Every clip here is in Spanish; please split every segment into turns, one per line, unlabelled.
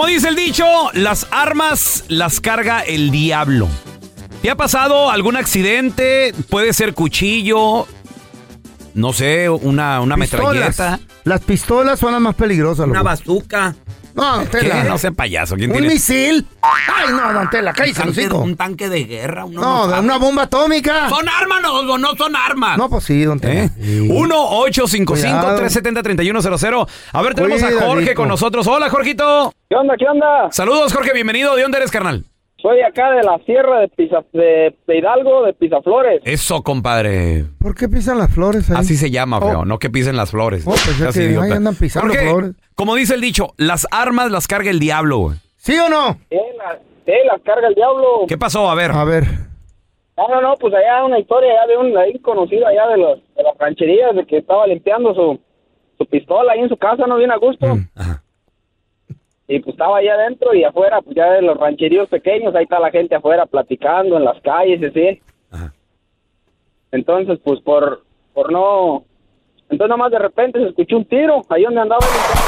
Como dice el dicho, las armas las carga el diablo. ¿Te ha pasado algún accidente? Puede ser cuchillo, no sé, una, una
Pistolas.
metralleta,
Las pistolas son las más peligrosas.
una
loco.
bazooka.
No, don
¿Qué?
Tela.
No sea payaso. ¿Quién
¿Un
tiene
misil? Ay, no, don Tela, cállese los hijos.
un tanque de guerra? Uno
No, de una bomba atómica.
¿Son armas o no, no son armas?
No, pues sí, don Tela.
¿Eh?
Sí.
1-855-370-3100. A ver, tenemos a. Jorge con nosotros. Hola, Jorgito.
¿Qué onda? ¿Qué onda?
Saludos, Jorge. Bienvenido. ¿De dónde eres, carnal?
Soy acá de la sierra de, Pisa- de, de Hidalgo, de Pisaflores.
Eso, compadre.
¿Por qué pisan las flores ahí?
Así se llama,
Oh.
feo. No que pisen las flores.
Oh, pensé
Seas
que
idiota.
ahí andan pisando
Jorge,
flores.
Como dice el dicho, las armas las carga el diablo, güey.
¿Sí o no?
Sí, las, sí, carga el diablo.
¿Qué pasó? A ver.
A ver.
No, no, no, pues allá una historia ya de un ahí conocido allá de, los, de las rancherías de que estaba limpiando su, su pistola ahí en su casa, no bien a gusto.
Mm.
Ajá.
Y pues estaba allá adentro y afuera, pues ya de los rancheríos pequeños, ahí está la gente afuera platicando en las calles y así.
Ajá.
Entonces, pues por, por no... Entonces nomás de repente se escuchó un tiro ahí donde andaba limpiando.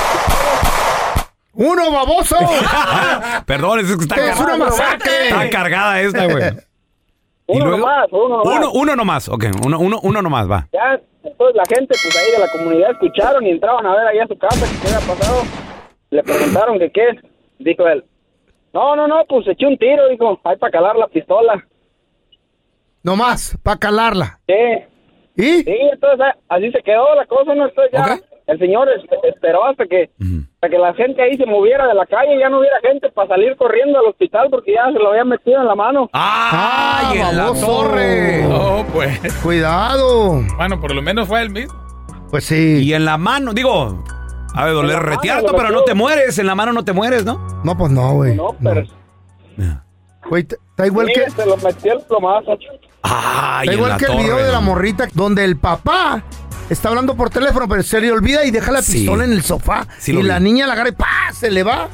¡Uno, baboso!
Perdón, es que está,
¡Es
cargada-
una masacre!
está cargada esta, güey. ¿Y
Uno
luego?
nomás, uno nomás.
Uno, uno nomás, ok. Uno, uno, uno nomás, va.
Ya, entonces la gente, pues ahí de la comunidad escucharon y entraban a ver ahí a su casa que qué había pasado. Le preguntaron que qué. Dijo él, no, no, no, pues eché un tiro, dijo, hay para calar la pistola.
No más, para calarla.
Sí,
¿Y?
sí, entonces ah, así se quedó la cosa, no estoy ya. El señor es- esperó hasta que, hasta que la gente ahí se moviera de la calle, ya no hubiera gente para salir corriendo al hospital porque ya se lo habían metido en la mano.
¡Ay,
Ah,
en la torre!
No, pues.
Cuidado.
Bueno, por lo menos fue el mismo.
Pues sí.
Y en la mano, digo, a ver, doler
En la
retiarto, pero no te mueres. En la mano no te mueres, ¿no?
No, pues no, güey.
No, pero
Güey, está igual que,
se lo metió el plomazo.
Ay,
está
en
igual
la
que el video de la morrita donde el papá está hablando por teléfono, pero se le olvida y deja la
Sí.
pistola en el sofá.
Sí
y la
vi.
niña la agarra y ¡pah! se le va.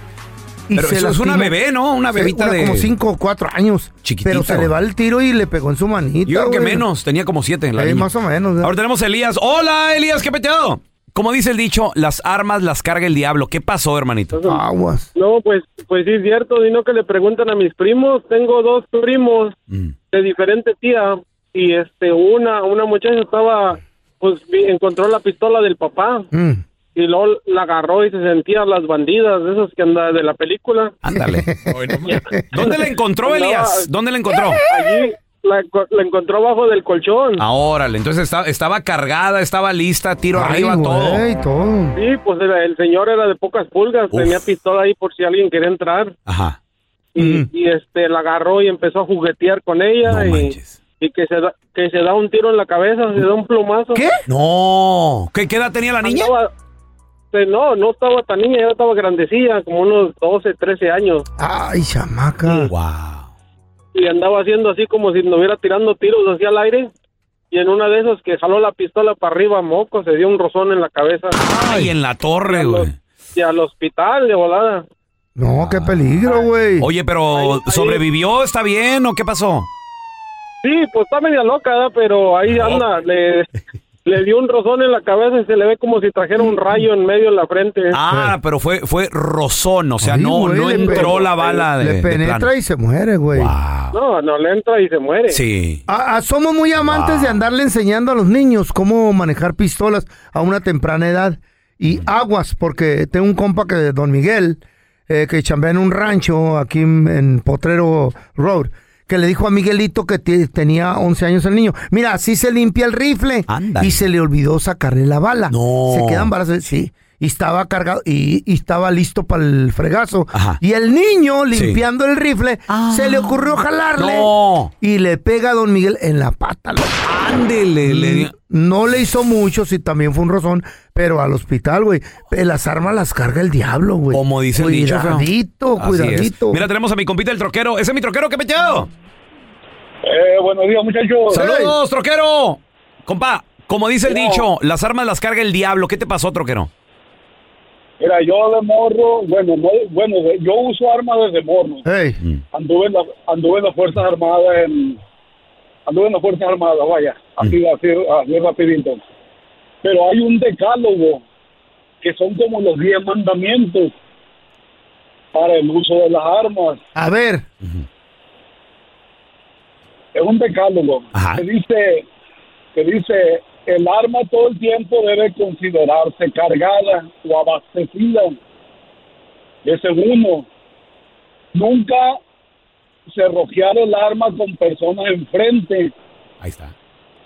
Y
Pero
se
eso es una bebé, ¿no? Una
Sí,
bebita
una
de...
como 5 o 4 años.
Chiquitita,
Pero se le va el tiro y le pegó en su manita.
Yo creo que
güey.
menos, tenía como siete. La
Sí,
niña.
más o menos.
Ahora tenemos a Elías. Hola, Elías, ¿qué peteado? Como dice el dicho, las armas las carga el diablo. ¿Qué pasó, hermanito?
Aguas.
No, pues, pues sí es cierto, sino que le preguntan a mis primos. Tengo dos primos
Mm.
de diferente tía y este una una muchacha estaba, pues vi- encontró la pistola del papá
Mm.
y luego la agarró y se sentía las bandidas, de esas que anda de la película.
Ándale. ¿Dónde la encontró,
Andaba-
Elías? ¿Dónde la encontró?
Allí la, enco- la encontró bajo del colchón.
Ah, órale. Entonces estaba, estaba cargada, estaba lista, tiro
Ay,
arriba, todo.
güey, todo.
Sí, pues era- el señor era de pocas pulgas,
Uf.
tenía pistola ahí por si alguien quería entrar.
Ajá.
y, este la agarró y empezó a juguetear con ella
No
y,
manches.
y que se da que se da un tiro en la cabeza, se da un plumazo.
¿Qué?
No. ¿Qué, qué edad tenía la niña?
Andaba- no, no estaba tan niña, ya estaba grandecilla, como unos 12, 13 años.
Ay, chamaca.
Wow.
Y andaba haciendo así como si estuviera tirando tiros hacia el aire. Y en una de esas que jaló la pistola para arriba, moco, se dio un rozón en la cabeza.
Ay, en la torre, güey.
Y al hospital de volada.
No, qué peligro, güey.
Oye, pero
Ahí- ahí-
¿sobrevivió? ¿Está bien o qué pasó?
Sí, pues está media loca, ¿verdad? pero ahí anda, le, le dio un rozón en la cabeza y se le ve como si trajera un rayo en medio de la frente.
Ah, pero fue, fue rozón, o sea,
Ay,
no,
güey,
no
le
entró
pe-
la bala de,
Le
de
penetra
plano.
y se muere, güey.
Wow.
No, no le entra y se muere.
Sí.
Ah, ah, somos muy amantes
Wow.
de andarle enseñando a los niños cómo manejar pistolas a una temprana edad. Y aguas, porque tengo un compa que, don Miguel, eh, que chambea en un rancho aquí en, en Potrero Road, que le dijo a Miguelito que tenía 11 años el niño. Mira, así se limpia el rifle.
Ándale.
Y se le olvidó sacarle la bala.
No.
Se quedan balas, sí. Y estaba cargado y, y estaba listo para el fregazo.
Ajá.
Y el niño,
Sí.
limpiando el rifle, se le ocurrió jalarle.
No.
Y le pega a don Miguel en la pata.
Ándele. le-
Mm, No le hizo mucho, sí, también fue un rozón, pero al hospital, güey. Eh, Las armas las carga el diablo, güey.
Como dice el dicho.
Cuidadito, cuidadito.
Mira, tenemos a mi compita el troquero. Ese es mi troquero, ¿qué peteado?
Eh, buenos días, muchachos.
Saludos, troquero. Compa, como dice el
No.
dicho, las armas las carga el diablo. ¿Qué te pasó, troquero?
Mira, yo de morro, bueno, no- bueno, yo uso armas desde morro.
Ey,
Anduve en, la, anduve en las Fuerzas Armadas, en, anduve en las Fuerzas Armadas, vaya, así, así, así rapidito. Pero hay un decálogo que son como los 10 mandamientos para el uso de las armas.
a ver.
Es un decálogo
Ajá.
que dice, que dice, el arma todo el tiempo debe considerarse cargada o abastecida. Ese uno, nunca cerrojear el arma con personas enfrente.
Ahí está.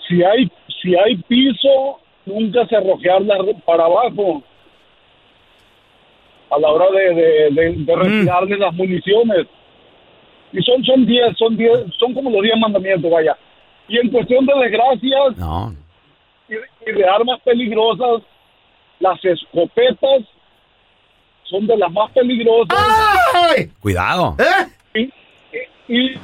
Si hay, si hay piso, nunca cerrojearla para abajo. A la hora de, de, de, de retirarle las municiones. Y son son 10, son 10, son como los 10 mandamientos, vaya. Y en cuestión de desgracias
No.
Y, y de armas peligrosas, las escopetas son de las más peligrosas.
¡Ay!
Cuidado.
¿Eh?
y, y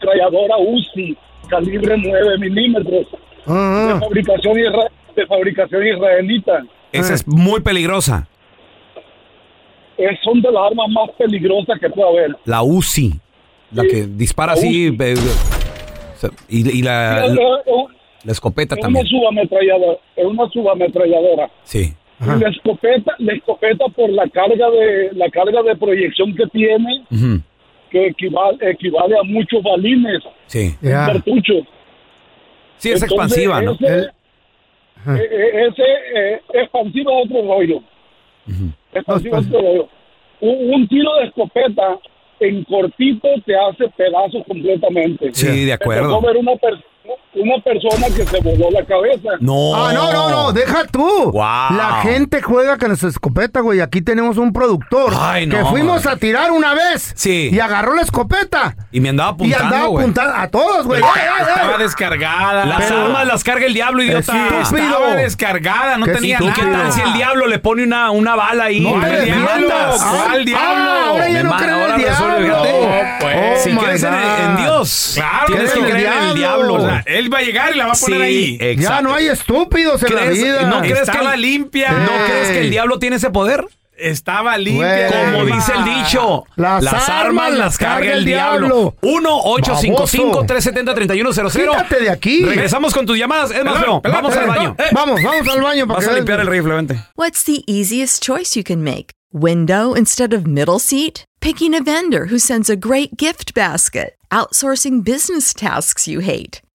trayadora UCI calibre 9 milímetros de fabricación isra- de fabricación israelita
Esa
Ah.
es muy peligrosa.
Eh, son de las armas más peligrosas que puede haber
La UCI. La
Sí.
que dispara
La
así. Eh, y, y la,
es,
la,
es-
la escopeta
es una
también.
subametralladora es una subametralladora
Sí.
Ajá.
la escopeta la escopeta por la carga de la carga de proyección que tiene que equivale, equivale a muchos balines
Sí.
Ya.
cartuchos
Sí, es
Entonces,
expansiva, ¿no?
Ese,
El-
eh, ese eh, expansiva es otro rollo.
Ujú.
Expansiva es otro rollo. Un, un tiro de escopeta en cortito te hace pedazos completamente.
Sí, de
Me
acuerdo.
tocó ver una, per- una persona que se voló la cabeza.
No.
Ah, no, no, no, deja tú.
Guau.
La gente juega con su escopeta, güey. Aquí tenemos un productor
Ay, no,
que fuimos
man.
a tirar una vez.
Sí.
Y agarró la escopeta.
Y me andaba
y
apuntando,
andaba
güey.
apuntando a todos, güey.
Estaba descargada.
Las
Pero-
armas las carga el diablo, idiota.
Estúpido.
Estaba descargada, no tenía
¿Y qué tal si el diablo le pone una, una bala ahí?
No
matas.
Ah,
¿Cuál diablo?
ah, ahora ya no
ahora
el
resuelve,
diablo.
fíjate.
pues.
si
Oh,
crees
my
en, en. Dios,
Claro,
tienes que
el
creer en el
diablo.
Sea, él va a llegar y la va a poner
Sí,
ahí.
exacto.
Ya no hay estúpidos en la
¿Crees-
vida.
no crees que el-
limpia.
¿No crees que el diablo tiene ese poder?
Estaba limpia.
Como dice el dicho,
Las armas las carga el diablo.
1-855-370-3100.
Quítate de aquí.
Regresamos con tus llamadas. Es más, vamos al baño.
eh.
Vamos, vamos al baño para
Vas
que
a limpiar el rifle, vente.
What's the easiest choice you can make? Window instead of middle seat? Picking a vendor who sends a great gift basket? Outsourcing business tasks you hate?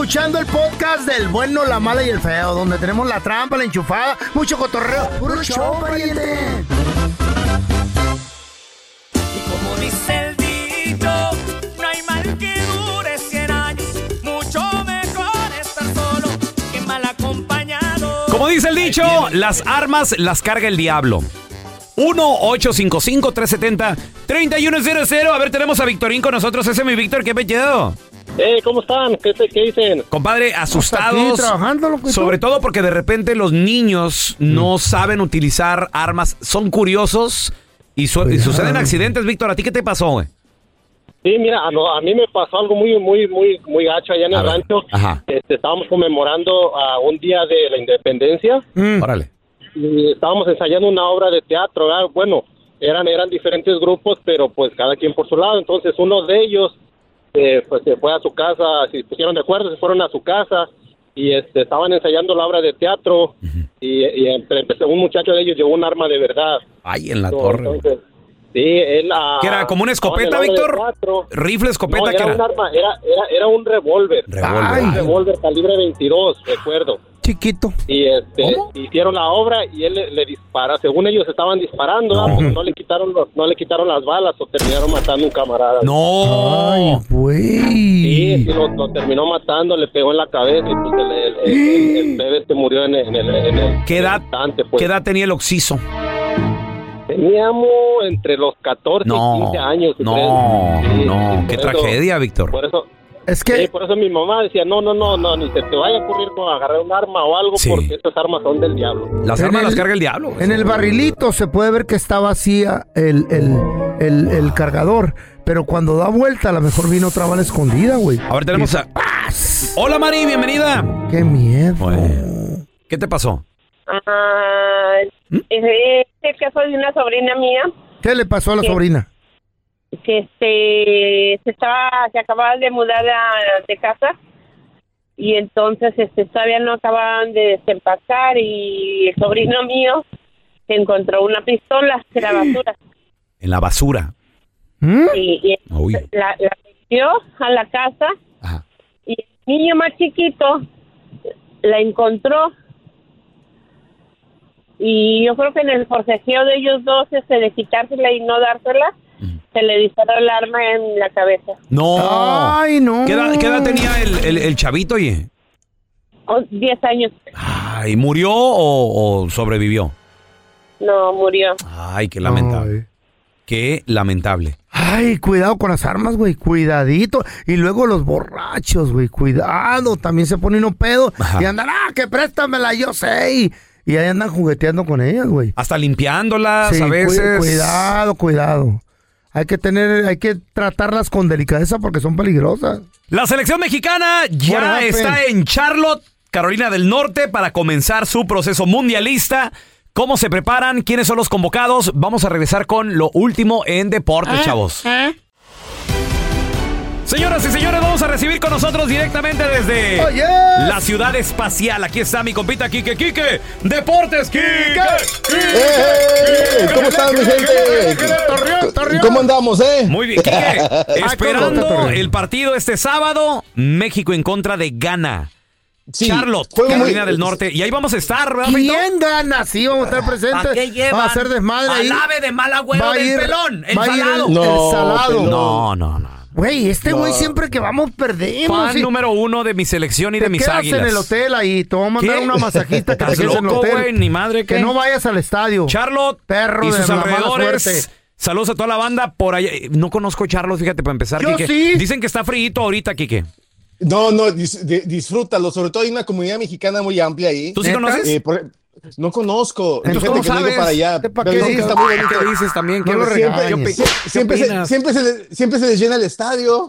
Escuchando el podcast del bueno, la mala y el feo, donde tenemos la trampa, la enchufada, mucho cotorreo. ¡Puro show, pariente!
Y como dice el dicho, no hay mal que dure 100 años. Mucho mejor estar solo que mal acompañado.
Como dice el dicho, las armas las carga el diablo. 1-855-370-3100. A ver, tenemos a Victorín con nosotros. Ese es mi Víctor, qué pedo.
Eh, ¿cómo están? ¿Qué, te- qué dicen?
Compadre,
Aquí
asustados. Sobre todo porque de repente los niños no saben utilizar armas, son curiosos y, su- y suceden accidentes. Víctor, ¿a ti qué te pasó, güey?
Sí, mira, a, no- a mí me pasó algo muy, muy, muy, muy gacho allá en
A
el
ver.
rancho.
Ajá.
Este, estábamos conmemorando a un día de la independencia
Órale.
y estábamos ensayando una obra de teatro. ¿verdad? Bueno, eran, eran diferentes grupos, pero pues cada quien por su lado. Entonces uno de ellos eh, pues se fue a su casa, se pusieron de acuerdo, se fueron a su casa y este, estaban ensayando la obra de teatro y, y entre- un muchacho de ellos llevó un arma de verdad.
Ay, en la torre.
entonces, sí, él...
¿Qué era? ¿Como una escopeta, Víctor? ¿Rifle, escopeta?
No,
¿Qué
era
era?
un arma, era, era, era un revólver.
Revólver.
Un
Ay.
revólver calibre 22, recuerdo.
Chiquito.
Y este, hicieron la obra y él le, le dispara. Según ellos estaban disparando, ¿verdad? Porque no le quitaron los, no le quitaron las balas o terminaron matando a un camarada.
No.
Sí, sí, lo, lo terminó matando, le pegó en la cabeza y pues el, el, el- el- el bebé se murió en el, en el, en el
¿Qué edad,
instante, pues.
¿Qué edad tenía el oxiso?
Teníamos entre los 14
No,
y 15 años.
no, no, qué
eso-
tragedia, Víctor.
Por eso,
Es que
Sí, por eso mi mamá decía, no, no, no, no, ni se te vaya a ocurrir con agarrar un arma o algo,
Sí.
porque estas armas son del diablo.
Las
En
armas
el-
las carga el diablo.
en el barrilito se puede ver que está vacía el, el, el, el cargador, pero cuando da vuelta a lo mejor vino otra bala escondida, güey.
A ver, tenemos a... Hola, Mari, bienvenida.
Qué miedo.
Bueno, ¿Qué te pasó?
Ah,
¿Mm?
El caso de una sobrina mía.
¿Qué le pasó a la sobrina?
que este se estaba se acababa de mudar a- de casa y entonces este todavía no acababan de desempacar y el sobrino mío encontró una pistola de la basura.
En la basura.
y, y la, la metió a la casa y el niño más chiquito la encontró y yo creo que en el forcejeo de ellos dos este de quitársela y no dársela se le disparó el arma en la cabeza
No.
Ay, no.
¿Qué edad, qué edad tenía el, el- el chavito, oye?
Oh, 10 años
Ay, ¿murió o, o sobrevivió?
no murió
Ay, qué lamentable. Qué lamentable.
Ay, cuidado con las armas, güey, cuidadito. Y luego los borrachos, güey, cuidado. También se ponen un pedo y andan, ah, que préstamela, yo sé. Y, ahí andan jugueteando con ellas, güey.
Hasta limpiándolas
Sí,
a
cu-
veces.
cuidado, cuidado. Hay que tener, hay que tratarlas con delicadeza porque son peligrosas.
La selección mexicana ya está en Charlotte, Carolina del Norte, para comenzar su proceso mundialista. ¿Cómo se preparan? ¿Quiénes son los convocados? Vamos a regresar con lo último en deportes, chavos. Señoras y señores, vamos a recibir con nosotros directamente desde
Oh, yes.
la ciudad espacial. Aquí está mi compita Quique Quique. Deportes Quique.
¡Eh! ¿Cómo están, mi gente? ¿Cómo andamos, eh?
Muy bien, Quique. Esperando el partido este sábado, México en contra de Ghana. Charlotte,
juego muy-
Carolina del Norte. Y ahí vamos a estar, ¿verdad?
¿Quién gana? Sí, vamos a estar presentes.
¿A qué llevan?
Va a ser desmadre.
Al ave de mal agüero del pelón, el salado.
el- salado.
No, no, no.
Güey, este güey
No.
siempre que vamos perdemos.
Fan
sí.
número uno de mi selección y de
Te
mis
quedas
águilas.
en el hotel ahí, te voy a mandar
¿Qué?
una masajista que te
¿Estás
quedes en el
loco,
hotel.
güey? Ni madre,
Que
¿qué?
no vayas al estadio.
Charlotte
Perro
y
de
sus
la mala
alrededores. Saludos a toda la banda por allá. No conozco Charlotte, fíjate, para empezar,
Yo
Quique.
sí.
Dicen que está frío ahorita, Quique.
No, no, dis- de- disfrútalo. Sobre todo hay una comunidad mexicana muy amplia ahí.
¿Tú sí conoces?
Eh, por- no conozco.
Entonces, ¿cómo
que no
sabes?
para allá.
¿Para
pero
qué
que
dices?
está muy bonito.
¿Qué dices también? ¿Qué-
No, siempre, siempre, se, siempre, se siempre se les llena el estadio.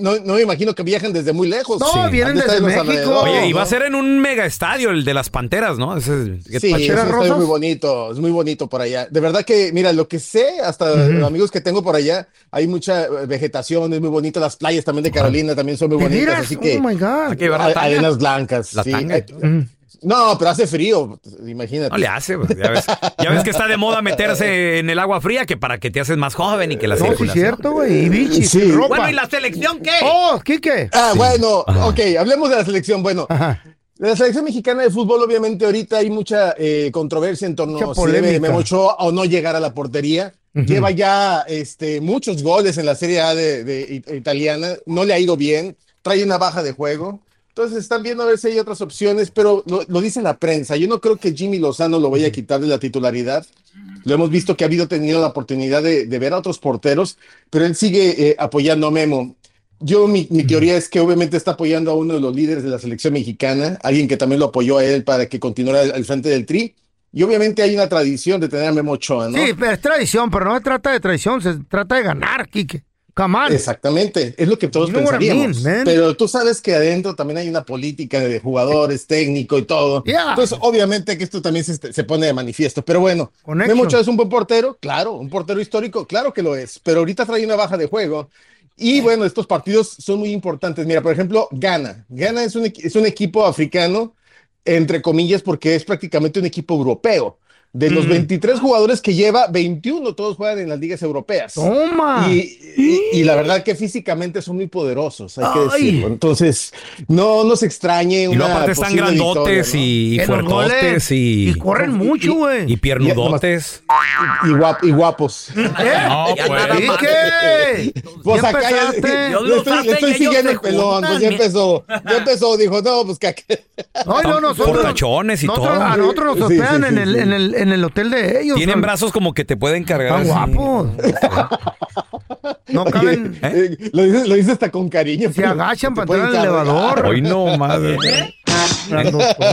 No, no me imagino que viajan desde muy lejos.
No,
Sí.
vienen desde México.
Oye, y va a ser en un mega estadio, el de las Panteras, ¿no? Ese, ¿qué-
Sí, es
Panteras Rosas?
muy bonito, es muy bonito por allá. De verdad que, mira, lo que sé, hasta los amigos que tengo por allá, hay mucha eh, vegetación, es muy bonito. Las playas también de Carolina también son muy
¿De
bonitas, así que
Oh, my God.
Que
arenas blancas.
La
sí.
tanga.
Eh, No, pero hace frío, imagínate.
No le hace, pues, ya ves, ya ves que está de moda meterse en el agua fría que para que te haces más joven y que la
No, sí es
circulación.
cierto, güey. Y bichis,
Sí.
ropa.
Bueno, ¿y la selección qué?
Oh, Quique.
Ah, bueno, ok, hablemos de la selección. Bueno, de la selección mexicana de fútbol, obviamente, ahorita hay mucha eh, controversia en torno a si debe
polémica.
Memo Ochoa o no llegar a la portería. Lleva ya este, muchos goles en la Serie A de, de it- italiana, no le ha ido bien, trae una baja de juego. Entonces están viendo a ver si hay otras opciones, pero lo, lo dice la prensa. Yo no creo que Jimmy Lozano lo vaya a quitar de la titularidad. Lo hemos visto que ha habido tenido la oportunidad de, de ver a otros porteros, pero él sigue eh, apoyando a Memo. Yo, mi, mi teoría es que obviamente está apoyando a uno de los líderes de la selección mexicana, alguien que también lo apoyó a él para que continuara al, al frente del tri. Y obviamente hay una tradición de tener a Memo Ochoa, ¿no?
Sí, pero es tradición, pero no se trata de tradición, se trata de ganar, Quique. Come on.
Exactamente, es lo que todos
You know what I
pensaríamos.
mean,
pero tú sabes que adentro también hay una política de jugadores, técnico y todo.
Yeah.
Entonces, obviamente que esto también se, se pone de manifiesto. Pero bueno. Memo es un buen portero, claro, un portero histórico, claro que lo es, pero ahorita trae una baja de juego. Y bueno, estos partidos son muy importantes. Mira, por ejemplo, Ghana. Ghana es un, es un equipo africano, entre comillas, porque es prácticamente un equipo europeo. De los
Mm.
23 jugadores que lleva, 21 todos juegan en las ligas europeas.
Toma.
Y, y- y la verdad que físicamente son muy poderosos, hay que
Ay.
decirlo. Entonces, no nos extrañe
Y
una
aparte están grandotes
victoria,
y, y
Que los goles.
fuertotes y,
Y corren mucho, güey.
y piernudotes.
¿no? Y, guap- y guapos.
No, pues.
Quique.
Pues
¿Ya
acá ya, le estoy, le estoy siguiendo el pelón, pues ya empezó, ya empezó, dijo, no, pues que
Ay, no, nosotros.
Portachones y
nosotros-
todo.
A nosotros nos
Sí, sí,
hospedan
sí,
en, el,
sí.
En, el, hotel de ellos.
Tienen brazos como que te pueden cargar.
Están
así.
guapos. No caben.
Eh, lo, dice, lo hasta con cariño.
Se agachan para entrar al
cargar.
elevador.
Hoy no, madre.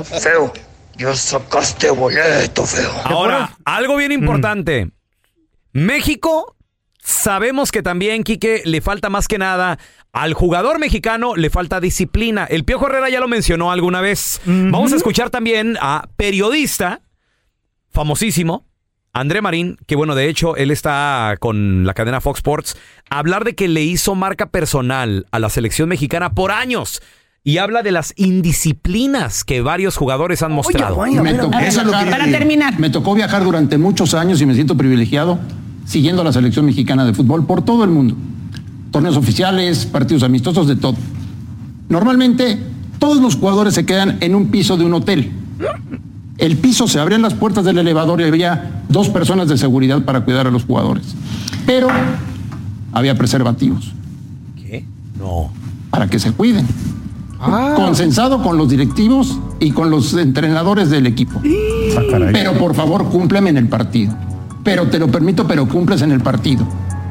Feo, ya sacaste boleto, feo.
Ahora, algo bien importante. México, sabemos que también, Quique, le falta más que nada. Al jugador mexicano le falta disciplina. El Piojo Herrera ya lo mencionó alguna vez. Vamos a escuchar también a periodista famosísimo, André Marín, que bueno, de hecho, él está con la cadena Fox Sports, a hablar de que le hizo marca personal a la selección mexicana por años. Y habla de las indisciplinas que varios jugadores han mostrado.
Me tocó- eso es lo que-
Para terminar.
Me tocó viajar durante muchos años y me siento privilegiado siguiendo a la selección mexicana de fútbol por todo el mundo. Torneos oficiales, partidos amistosos, de todo. Normalmente todos los jugadores se quedan en un piso de un hotel. El piso se abrían las puertas del elevador y había dos personas de seguridad para cuidar a los jugadores. Pero había preservativos.
¿Qué? No.
Para que se cuiden. Consensado con los directivos y con los entrenadores del equipo. Pero por favor, cúmpleme en el partido. Pero te lo permito, pero cumples en el partido.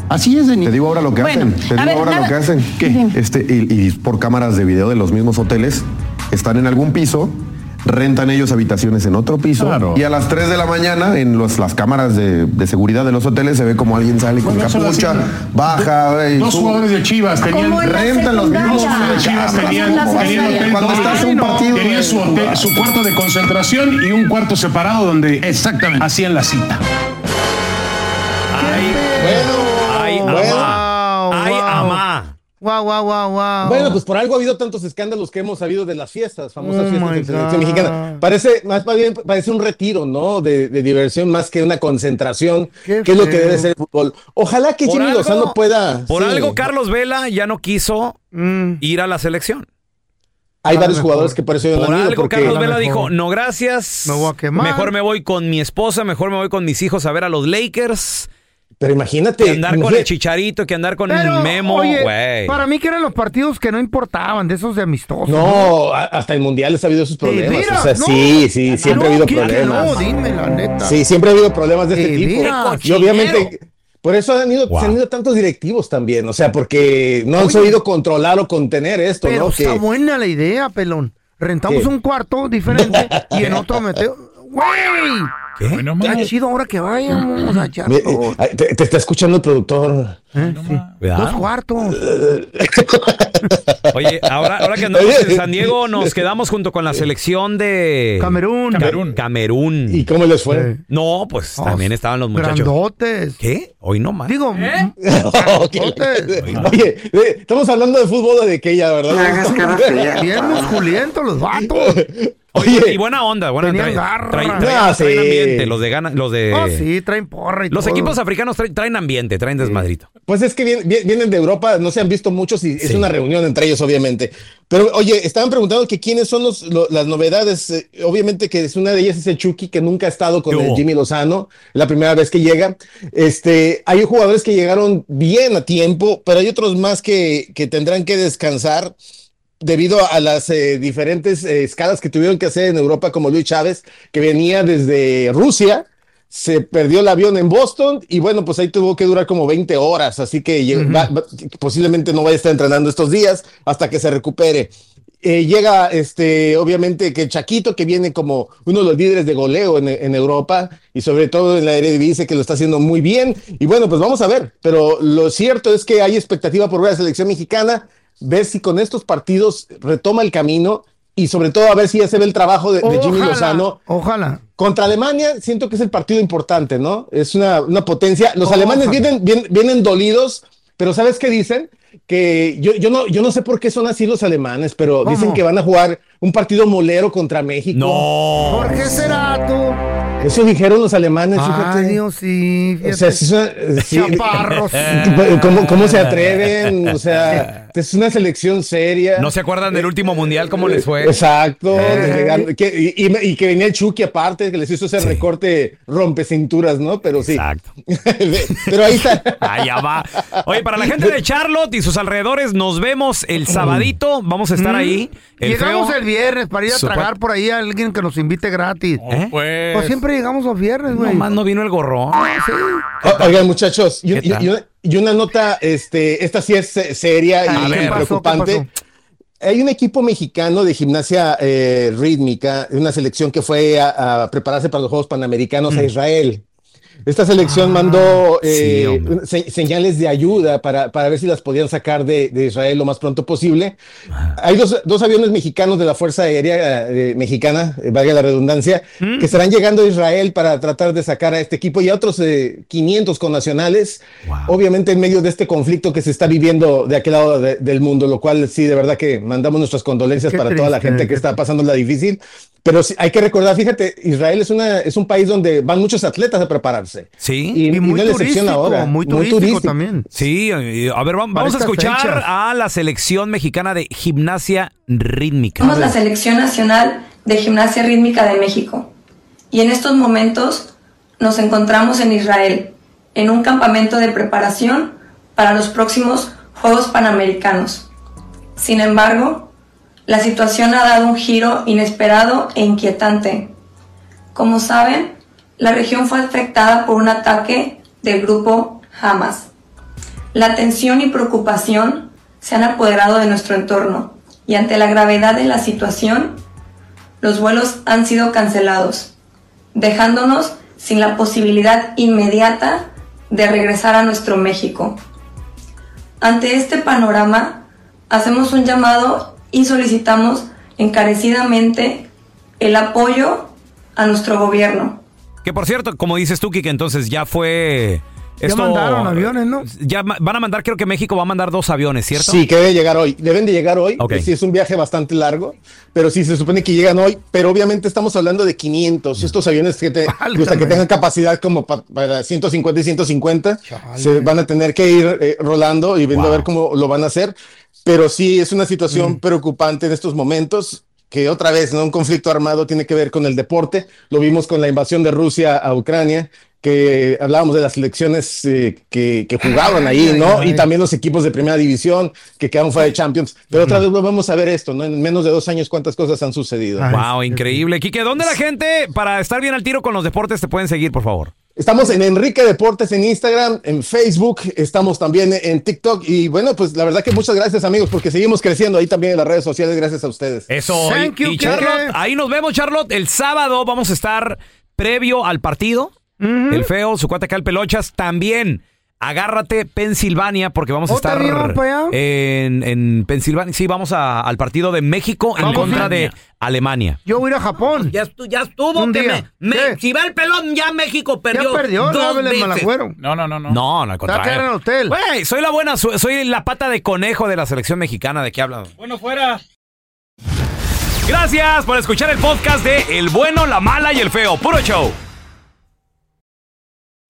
Así es, Denis.
Te digo ahora lo que
Bueno,
hacen. Te digo
ver,
ahora
nada-
lo que hacen. ¿Qué? Este, y, y por cámaras de video de los mismos hoteles, están en algún piso, rentan ellos habitaciones en otro piso.
Claro.
Y a las 3 de la mañana, en los- las cámaras de, de seguridad de los hoteles, se ve como alguien sale con
Bueno,
capucha, baja. y
Dos
sube.
jugadores de Chivas tenían rentan los mismos de Chivas tenían,
Cuando
doble.
estás en un partido
tenían su, hotel- su cuarto de concentración y un cuarto separado donde exactamente hacían la cita.
Wow, wow, wow, wow.
Bueno, pues por algo ha habido tantos escándalos que hemos sabido de las fiestas, famosas
Oh
fiestas de selección
God.
mexicana. Parece, más bien, parece un retiro, ¿no? De, de diversión más que una concentración,
Qué
que es lo que debe ser el fútbol. Ojalá que
Por
Jimmy
algo-
Lozano pueda.
Por
sí.
algo, Carlos Vela ya no quiso
Mm.
ir a la selección.
Hay varios jugadores que por eso ya no
Por algo,
porque-
Carlos Vela dijo, no gracias.
Me voy a quemar.
Mejor me voy con mi esposa, mejor me voy con mis hijos a ver a los Lakers.
Pero imagínate.
Que andar con el chicharito, que andar con
Pero,
Memo, güey.
para mí que eran los partidos que no importaban, de esos de amistosos.
No, a- hasta en mundiales ha habido esos problemas.
mira,
o sea,
no.
sí, sí, siempre
No,
ha habido
¿quién que
problemas.
No, dime la neta.
Sí, siempre ha habido problemas de este tipo. Y obviamente, por eso han ido, se han ido tantos directivos también. O sea, porque no han sabido controlar o contener esto,
Pero
¿no?
está
Que-
buena la idea, pelón. Rentamos
¿Qué?
un cuarto diferente y en otro meteo. ¡Güey!
¿Qué?
Está chido ahora que vayamos a echar
eh, te, te está escuchando el productor.
¿Eh? Sí. Dos cuartos.
Oye, ahora, ahora que andamos en San Diego, nos quedamos junto con la selección de
Camerún.
Camerún. Camerún.
¿Y cómo les fue?
No, pues también estaban los muchachos.
Grandotes.
¿Qué? Hoy no más.
Digo,
Ok. Oye, eh, estamos hablando de fútbol de que ya, ¿verdad?
bien musculientos los vatos.
Oye, y buena onda, buena
Tenían
traen,
garra.
traen-
No,
traen-
sí.
traen ambiente, los de gana, los de
Oh, sí, traen porra y
los
todo.
equipos africanos traen, traen ambiente, traen desmadrito.
Pues es que vien- vien- vienen de Europa, no se han visto muchos y es
Sí.
una reunión entre ellos, obviamente. Pero oye, estaban preguntando que quiénes son los, lo- las novedades. Eh, obviamente que es una de ellas es el Chucky, que nunca ha estado con
¿Qué
el? Jimmy Lozano, la primera vez que llega. Este, hay jugadores que llegaron bien a tiempo, pero hay otros más que, que tendrán que descansar debido a las eh, diferentes eh, escalas que tuvieron que hacer en Europa, como Luis Chávez, que venía desde Rusia, se perdió el avión en Boston y bueno, pues ahí tuvo que durar como 20 horas, así que lleg- va- va- posiblemente no vaya a estar entrenando estos días hasta que se recupere. Eh, llega, este, obviamente, que Chaquito, que viene como uno de los líderes de goleo en, en Europa y sobre todo en la Eredivisie, que lo está haciendo muy bien. Y bueno, pues vamos a ver. Pero lo cierto es que hay expectativa por ver a la selección mexicana, ver si con estos partidos retoma el camino y sobre todo a ver si ya se ve el trabajo de, de Jimmy
Ojalá,
Lozano.
Ojalá.
Contra Alemania siento que es el partido importante, ¿no? Es una, una potencia. Los
Ojalá.
alemanes vienen, vienen, vienen dolidos, pero ¿sabes qué dicen? Que yo, yo, no, yo no sé por qué son así los alemanes, pero
¿Cómo?
dicen que van a jugar un partido molero contra México.
No.
¿Por qué será tú?
Eso dijeron los alemanes, fíjate.
Dios, sí.
O sea, sí es una- sí.
Chaparros.
¿Cómo, ¿Cómo se atreven? O sea, es una selección seria.
¿No se acuerdan del último mundial cómo les fue?
Exacto.
Eh.
que- y, y- y que venía el Chucky aparte, que les hizo ese recorte rompecinturas, ¿no? Pero sí.
Exacto.
Pero ahí está.
Allá va. Oye, para la gente de Charlotte y sus alrededores, nos vemos el sabadito. Vamos a estar
Mm.
ahí. El
llegamos
feo-
el viernes para ir a tragar por ahí a alguien que nos invite gratis.
¿Eh?
Pues siempre llegamos los viernes, güey.
Nomás no vino el gorrón.
O- Oigan, muchachos, y, una, y una nota, este, esta sí es seria
A
y
ver, ¿qué pasó?
preocupante.
¿Qué
Hay un equipo mexicano de gimnasia eh, rítmica, una selección que fue a, a prepararse para los Juegos Panamericanos
Mm.
a Israel. Esta selección
Ah,
mandó eh,
sí,
señales de ayuda para, para ver si las podían sacar de, de Israel lo más pronto posible. Hay dos, dos aviones mexicanos de la Fuerza Aérea eh, Mexicana, eh, valga la redundancia,
Mm.
que estarán llegando a Israel para tratar de sacar a este equipo y a otros eh, 500 connacionales, obviamente en medio de este conflicto que se está viviendo de aquel lado de- del mundo, lo cual sí, de verdad que mandamos nuestras condolencias
Qué
para toda la gente que está pasando la difícil. Pero sí, hay que recordar, fíjate, Israel es, una, es un país donde van muchos atletas a prepararse.
Sí.
Y, y no es la excepción ahora.
también.
Sí, y- a ver, vamos, vamos a escuchar
fechas.
a la selección mexicana de gimnasia rítmica.
Somos la Selección Nacional de Gimnasia Rítmica de México y en estos momentos nos encontramos en Israel, en un campamento de preparación para los próximos Juegos Panamericanos. Sin embargo, la situación ha dado un giro inesperado e inquietante. Como saben, la región fue afectada por un ataque del grupo Hamas. La tensión y preocupación se han apoderado de nuestro entorno y ante la gravedad de la situación, los vuelos han sido cancelados, dejándonos sin la posibilidad inmediata de regresar a nuestro México. Ante este panorama, hacemos un llamado y solicitamos encarecidamente el apoyo a nuestro gobierno.
Que por cierto, como dices tú, que entonces ya fue...
Ya mandaron aviones, ¿no?
Ya van a mandar, creo que México va a mandar dos aviones, ¿cierto?
Sí, que debe llegar hoy. Deben de llegar hoy.
Ok.
Sí, es un viaje bastante largo, pero sí se supone que llegan hoy. Pero obviamente estamos hablando de 500. Estos aviones que, te, gusta que tengan capacidad como pa- para 150 y 150 se van a tener que ir eh, rolando y viendo a ver cómo lo van a hacer. Pero sí es una situación preocupante en estos momentos. Que otra vez, ¿no? Un conflicto armado tiene que ver con el deporte. Lo vimos con la invasión de Rusia a Ucrania, que hablábamos de las selecciones eh, que, que jugaban ahí,
Ay,
¿no?
ay,
Y también los equipos de primera división que quedaron fuera de Champions. Pero otra vez volvemos a ver esto, ¿no? En menos de dos años, cuántas cosas han sucedido.
Wow, increíble. Quique, ¿dónde la gente, para estar bien al tiro con los deportes, te pueden seguir, por favor?
Estamos en Enrique Deportes en Instagram, en Facebook, estamos también en TikTok y bueno, pues la verdad que muchas gracias amigos porque seguimos creciendo ahí también en las redes sociales gracias a ustedes.
Eso. y, y Charlotte, ahí nos vemos, Charlotte. El sábado vamos a estar previo al partido. El feo, su cuate acá, el Pelochas. También, agárrate Pensilvania, porque vamos a
¿Oh,
estar en, en Pensilvania. Sí, vamos a- al partido de México en contra de
Alemania. Yo voy a ir a Japón.
Ya, estu- ya estuvo.
Un
que
día.
me- me-
¿Qué?
si va el pelón, ya México perdió.
Ya perdió, no
dos veces.
malagüero.
No, no, no, no.
No, no, al
en el hotel.
Güey, soy la buena, soy la pata de conejo de la selección mexicana. ¿De qué hablan?
Bueno, fuera.
Gracias por escuchar el podcast de El Bueno, la Mala y el Feo. Puro show.